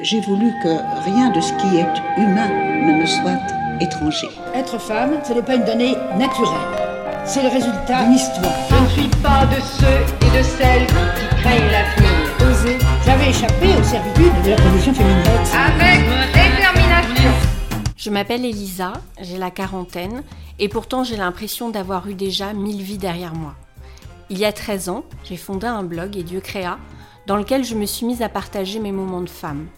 J'ai voulu que rien de ce qui est humain ne me soit étranger. Être femme, ce n'est pas une donnée naturelle. C'est le résultat d'une histoire. Je ne suis pas de ceux et de celles qui craignent l'avenir. Oser. J'avais échappé aux servitudes de la condition féminine. Avec détermination. Je m'appelle Elisa, j'ai la quarantaine, et pourtant j'ai l'impression d'avoir eu déjà mille vies derrière moi. Il y a 13 ans, j'ai fondé un blog et Dieu créa, dans lequel je me suis mise à partager mes moments de femme.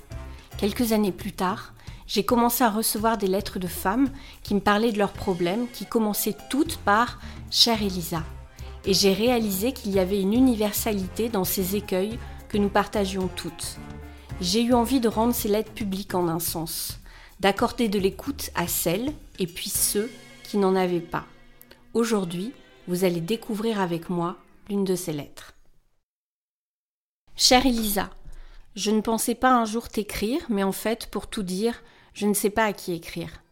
Quelques années plus tard, j'ai commencé à recevoir des lettres de femmes qui me parlaient de leurs problèmes, qui commençaient toutes par Chère Elisa. Et j'ai réalisé qu'il y avait une universalité dans ces écueils que nous partagions toutes. J'ai eu envie de rendre ces lettres publiques en un sens, d'accorder de l'écoute à celles et puis ceux qui n'en avaient pas. Aujourd'hui, vous allez découvrir avec moi l'une de ces lettres. Chère Elisa, je ne pensais pas un jour t'écrire, mais en fait, pour tout dire, je ne sais pas à qui écrire.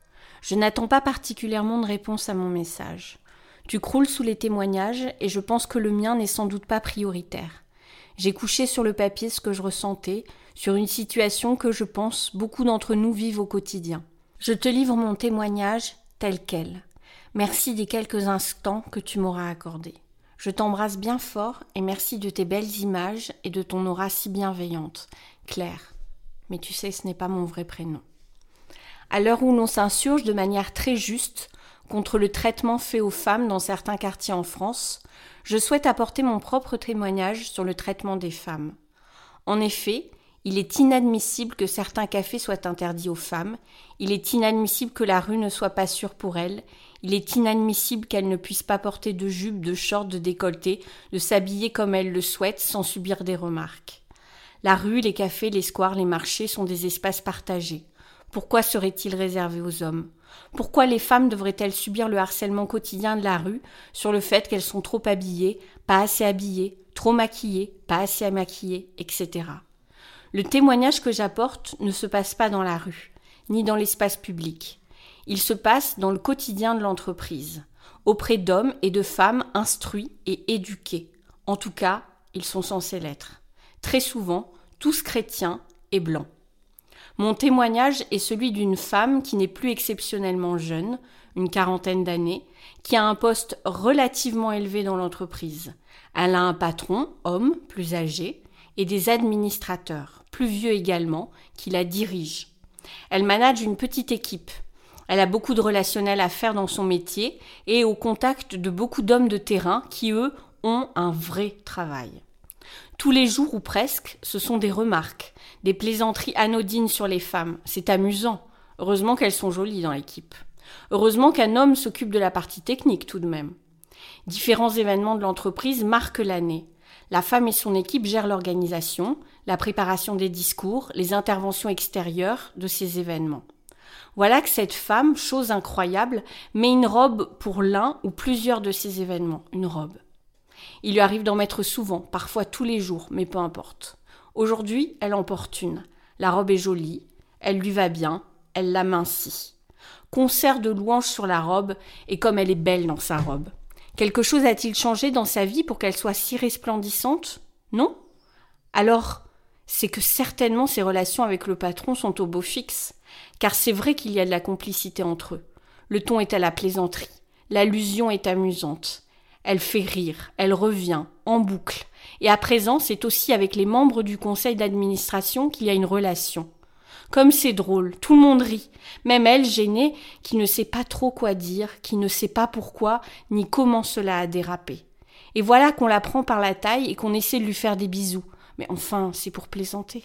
Je n'attends pas particulièrement de réponse à mon message. Tu croules sous les témoignages et je pense que le mien n'est sans doute pas prioritaire. J'ai couché sur le papier ce que je ressentais, sur une situation que je pense beaucoup d'entre nous vivent au quotidien. Je te livre mon témoignage tel quel. Merci des quelques instants que tu m'auras accordés. Je t'embrasse bien fort et merci de tes belles images et de ton aura si bienveillante, Claire. Mais tu sais, ce n'est pas mon vrai prénom. À l'heure où l'on s'insurge de manière très juste contre le traitement fait aux femmes dans certains quartiers en France, je souhaite apporter mon propre témoignage sur le traitement des femmes. En effet, il est inadmissible que certains cafés soient interdits aux femmes, il est inadmissible que la rue ne soit pas sûre pour elles, il est inadmissible qu'elles ne puissent pas porter de jupe, de short, de décolleté, de s'habiller comme elles le souhaitent sans subir des remarques. La rue, les cafés, les squares, les marchés sont des espaces partagés. Pourquoi seraient-ils réservés aux hommes? Pourquoi les femmes devraient-elles subir le harcèlement quotidien de la rue sur le fait qu'elles sont trop habillées, pas assez habillées, trop maquillées, pas assez maquillées, etc. Le témoignage que j'apporte ne se passe pas dans la rue, ni dans l'espace public. Il se passe dans le quotidien de l'entreprise, auprès d'hommes et de femmes instruits et éduqués. En tout cas, ils sont censés l'être. Très souvent, tous chrétiens et blancs. Mon témoignage est celui d'une femme qui n'est plus exceptionnellement jeune, une quarantaine d'années, qui a un poste relativement élevé dans l'entreprise. Elle a un patron, homme, plus âgé, et des administrateurs, plus vieux également, qui la dirigent. Elle manage une petite équipe, elle a beaucoup de relationnel à faire dans son métier et au contact de beaucoup d'hommes de terrain qui, eux, ont un vrai travail. Tous les jours ou presque, ce sont des remarques, des plaisanteries anodines sur les femmes. C'est amusant. Heureusement qu'elles sont jolies dans l'équipe. Heureusement qu'un homme s'occupe de la partie technique tout de même. Différents événements de l'entreprise marquent l'année. La femme et son équipe gèrent l'organisation, la préparation des discours, les interventions extérieures de ces événements. Voilà que cette femme, chose incroyable, met une robe pour l'un ou plusieurs de ces événements, une robe. Il lui arrive d'en mettre souvent, parfois tous les jours, mais peu importe. Aujourd'hui, elle en porte une. La robe est jolie, elle lui va bien, elle l'amincit. Concert de louanges sur la robe, et comme elle est belle dans sa robe. Quelque chose a-t-il changé dans sa vie pour qu'elle soit si resplendissante? Non? Alors, c'est que certainement ses relations avec le patron sont au beau fixe car c'est vrai qu'il y a de la complicité entre eux. Le ton est à la plaisanterie, l'allusion est amusante. Elle fait rire, elle revient, en boucle. Et à présent, c'est aussi avec les membres du conseil d'administration qu'il y a une relation. Comme c'est drôle, tout le monde rit, même elle, gênée, qui ne sait pas trop quoi dire, qui ne sait pas pourquoi, ni comment cela a dérapé. Et voilà qu'on la prend par la taille et qu'on essaie de lui faire des bisous. Mais enfin, c'est pour plaisanter.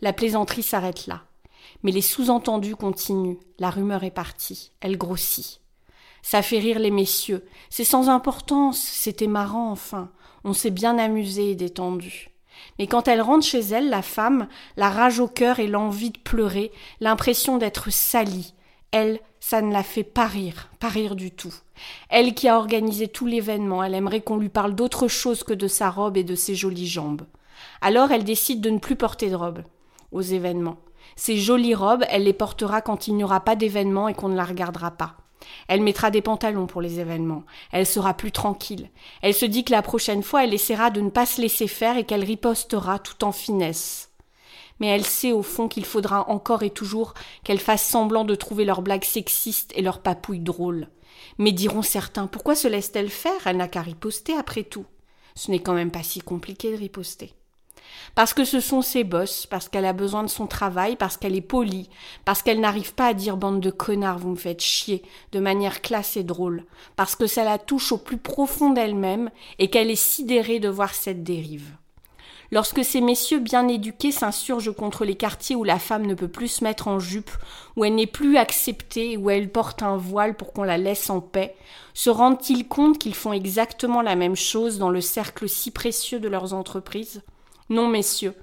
La plaisanterie s'arrête là. Mais les sous-entendus continuent. La rumeur est partie. Elle grossit. Ça fait rire les messieurs. C'est sans importance. C'était marrant, enfin. On s'est bien amusé et détendu. Mais quand elle rentre chez elle, la femme, la rage au cœur et l'envie de pleurer, l'impression d'être salie, elle, ça ne la fait pas rire, pas rire du tout. Elle qui a organisé tout l'événement, elle aimerait qu'on lui parle d'autre chose que de sa robe et de ses jolies jambes. Alors elle décide de ne plus porter de robe aux événements. Ces jolies robes, elle les portera quand il n'y aura pas d'événement et qu'on ne la regardera pas. Elle mettra des pantalons pour les événements. Elle sera plus tranquille. Elle se dit que la prochaine fois, elle essaiera de ne pas se laisser faire et qu'elle ripostera tout en finesse. mais elle sait au fond qu'il faudra encore et toujours qu'elles fassent semblant de trouver leurs blagues sexistes et leurs papouilles drôles. Mais diront certains, pourquoi se laisse-t-elle faire? Elle n'a qu'à riposter après tout. Ce n'est quand même pas si compliqué de riposter. Parce que ce sont ses bosses, parce qu'elle a besoin de son travail, parce qu'elle est polie, parce qu'elle n'arrive pas à dire bande de connards, vous me faites chier, de manière classe et drôle, parce que ça la touche au plus profond d'elle-même et qu'elle est sidérée de voir cette dérive. Lorsque ces messieurs bien éduqués s'insurgent contre les quartiers où la femme ne peut plus se mettre en jupe, où elle n'est plus acceptée, où elle porte un voile pour qu'on la laisse en paix, se rendent-ils compte qu'ils font exactement la même chose dans le cercle si précieux de leurs entreprises? Non, messieurs,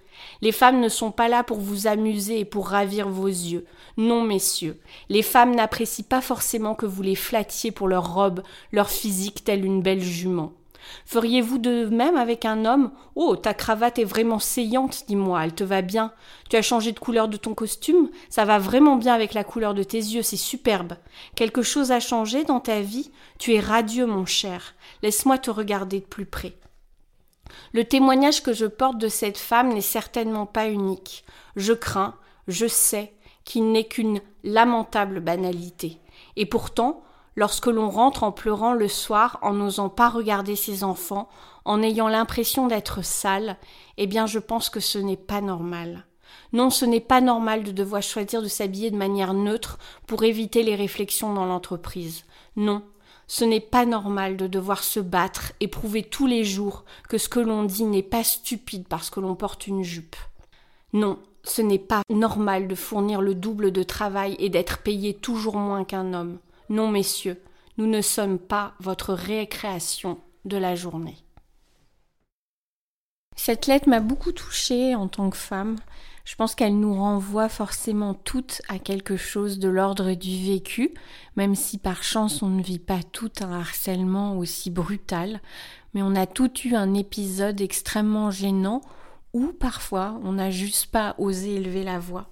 les femmes ne sont pas là pour vous amuser et pour ravir vos yeux. Non, messieurs, les femmes n'apprécient pas forcément que vous les flattiez pour leur robe, leur physique telle une belle jument. Feriez-vous de même avec un homme? Oh, ta cravate est vraiment saillante, dis-moi, elle te va bien. Tu as changé de couleur de ton costume? Ça va vraiment bien avec la couleur de tes yeux, c'est superbe. Quelque chose a changé dans ta vie? Tu es radieux, mon cher. Laisse-moi te regarder de plus près. Le témoignage que je porte de cette femme n'est certainement pas unique. Je crains, je sais, qu'il n'est qu'une lamentable banalité. Et pourtant, lorsque l'on rentre en pleurant le soir, en n'osant pas regarder ses enfants, en ayant l'impression d'être sale, eh bien je pense que ce n'est pas normal. Non, ce n'est pas normal de devoir choisir de s'habiller de manière neutre pour éviter les réflexions dans l'entreprise. Non, ce n'est pas normal de devoir se battre et prouver tous les jours que ce que l'on dit n'est pas stupide parce que l'on porte une jupe. Non, ce n'est pas normal de fournir le double de travail et d'être payé toujours moins qu'un homme. Non, messieurs, nous ne sommes pas votre récréation de la journée. Cette lettre m'a beaucoup touchée en tant que femme. Je pense qu'elle nous renvoie forcément toutes à quelque chose de l'ordre du vécu, même si par chance on ne vit pas tout un harcèlement aussi brutal, mais on a tout eu un épisode extrêmement gênant où parfois on n'a juste pas osé élever la voix.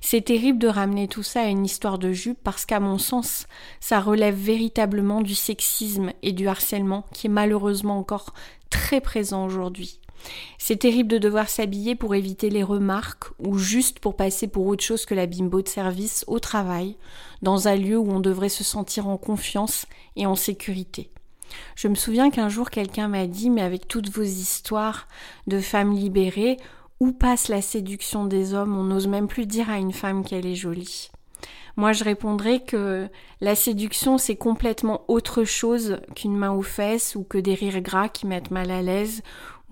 C'est terrible de ramener tout ça à une histoire de jupe parce qu'à mon sens, ça relève véritablement du sexisme et du harcèlement qui est malheureusement encore très présent aujourd'hui. C'est terrible de devoir s'habiller pour éviter les remarques ou juste pour passer pour autre chose que la bimbo de service au travail, dans un lieu où on devrait se sentir en confiance et en sécurité. Je me souviens qu'un jour quelqu'un m'a dit mais avec toutes vos histoires de femmes libérées, où passe la séduction des hommes? On n'ose même plus dire à une femme qu'elle est jolie. Moi, je répondrais que la séduction, c'est complètement autre chose qu'une main aux fesses ou que des rires gras qui mettent mal à l'aise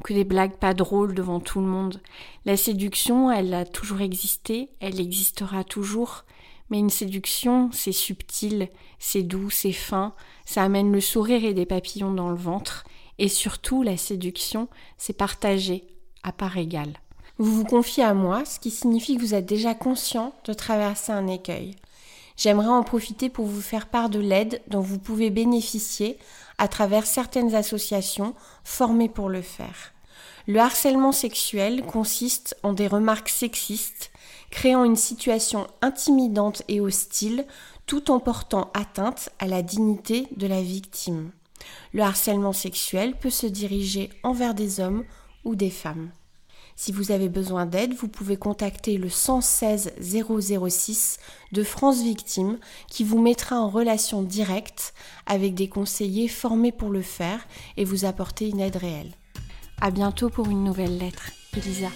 que des blagues pas drôles devant tout le monde. La séduction, elle a toujours existé, elle existera toujours. Mais une séduction, c'est subtil, c'est doux, c'est fin, ça amène le sourire et des papillons dans le ventre. Et surtout, la séduction, c'est partagé à part égale. Vous vous confiez à moi, ce qui signifie que vous êtes déjà conscient de traverser un écueil. J'aimerais en profiter pour vous faire part de l'aide dont vous pouvez bénéficier à travers certaines associations formées pour le faire. Le harcèlement sexuel consiste en des remarques sexistes, créant une situation intimidante et hostile tout en portant atteinte à la dignité de la victime. Le harcèlement sexuel peut se diriger envers des hommes ou des femmes. Si vous avez besoin d'aide, vous pouvez contacter le 116 006 de France Victime qui vous mettra en relation directe avec des conseillers formés pour le faire et vous apporter une aide réelle. À bientôt pour une nouvelle lettre. Elisa.